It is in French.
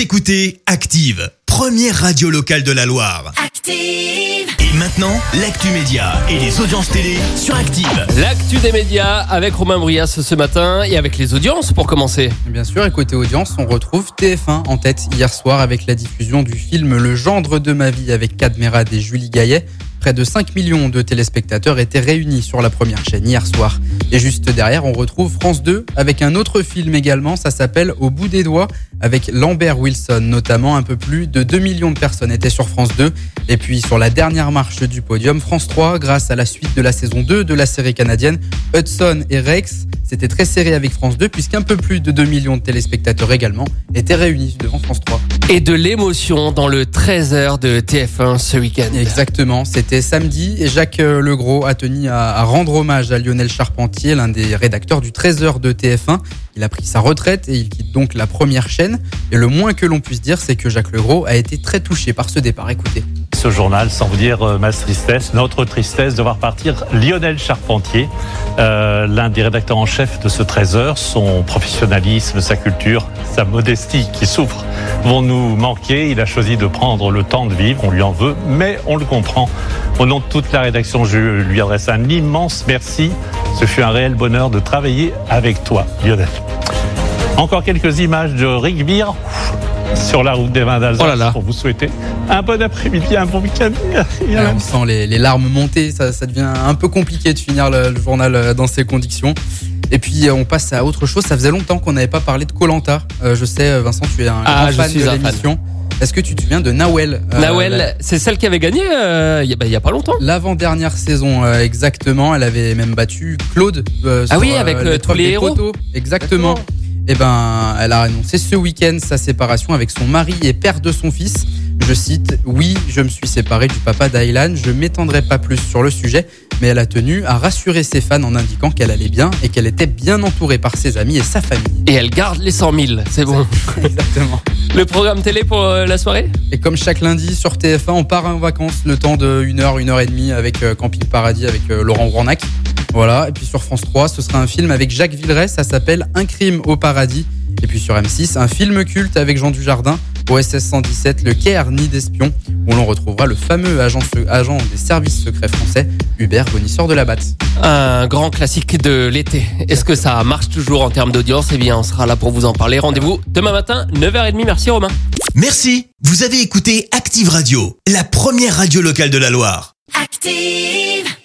Vous écoutez Active, première radio locale de la Loire. Active. Et maintenant, l'actu média et les audiences télé sur Active. L'actu des médias avec Romain Brias ce matin et avec les audiences pour commencer. Bien sûr, et côté audience, on retrouve TF1 en tête hier soir avec la diffusion du film Le gendre de ma vie avec Cadmerade et Julie Gaillet. Près de 5 millions de téléspectateurs étaient réunis sur la première chaîne hier soir. Et juste derrière, on retrouve France 2 avec un autre film également, ça s'appelle Au bout des doigts avec Lambert Wilson notamment. Un peu plus de 2 millions de personnes étaient sur France 2. Et puis sur la dernière marche du podium, France 3, grâce à la suite de la saison 2 de la série canadienne, Hudson et Rex, c'était très serré avec France 2 puisqu'un peu plus de 2 millions de téléspectateurs également étaient réunis devant France 3. Et de l'émotion dans le 13h de TF1 ce week-end. Exactement, c'était samedi et Jacques euh, Legros a tenu à, rendre hommage à Lionel Charpentier, l'un des rédacteurs du 13h de TF1. Il a pris sa retraite et il quitte donc la première chaîne. Et le moins que l'on puisse dire, c'est que Jacques Legros a été très touché par ce départ. Écoutez. Ce journal sans vous dire euh, ma tristesse, notre tristesse de voir partir Lionel Charpentier, euh, l'un des rédacteurs en chef de ce 13h. Son professionnalisme, sa culture, sa modestie qui souffre vont nous manquer. Il a choisi de prendre le temps de vivre, on lui en veut, mais on le comprend. Au nom de toute la rédaction, je lui adresse un immense merci. Ce fut un réel bonheur de travailler avec toi, Lionel. Encore quelques images de Beer sur la route des vins d'Alsace Oh là là. pour vous souhaiter un bon après-midi, un bon week-end. Ouais, on sent les, les larmes monter, ça, ça devient un peu compliqué de finir le, le journal euh, dans ces conditions. Et puis euh, on passe à autre chose, ça faisait longtemps qu'on n'avait pas parlé de Colanta. je sais euh, Vincent, tu es un Ah, grand je fan suis de l'émission. Est-ce que tu te souviens de Nawel euh, Nawel, la- c'est celle qui avait gagné euh, il y, a- bah, a pas longtemps. L'avant-dernière saison, euh, exactement. Elle avait même battu Claude. euh, Ah sur, oui, euh, avec, euh, tous les héros. poteaux. Exactement. Et ben, elle a annoncé ce week-end sa séparation avec son mari et père de son fils. Je cite Oui, je me suis séparé du papa d'Aylan. Je m'étendrai pas plus sur le sujet, mais elle a tenu à rassurer ses fans en indiquant qu'elle allait bien et qu'elle était bien entourée par ses amis et sa famille. Et elle garde les 100 000, c'est bon. Exactement. Le programme télé pour euh, la soirée Et comme chaque lundi sur TF1, on part en vacances le temps de 1 heure, 1 heure et demie avec euh, Camping Paradis avec euh, Laurent Rournac. Voilà. Et puis sur France 3, ce sera un film avec Jacques Villeray, ça s'appelle Un crime au paradis. Et puis sur M6, un film culte avec Jean Dujardin, OSS 117, Le Caire, Nid d'espion, où l'on retrouvera le fameux agent, agent des services secrets français, Hubert Bonisseur de la Batte. Un grand classique de l'été. Est-ce que ça marche toujours en termes d'audience? Eh bien, on sera là pour vous en parler. Rendez-vous demain matin, 9h30. Merci Romain. Merci. Vous avez écouté Active Radio, la première radio locale de la Loire. Active.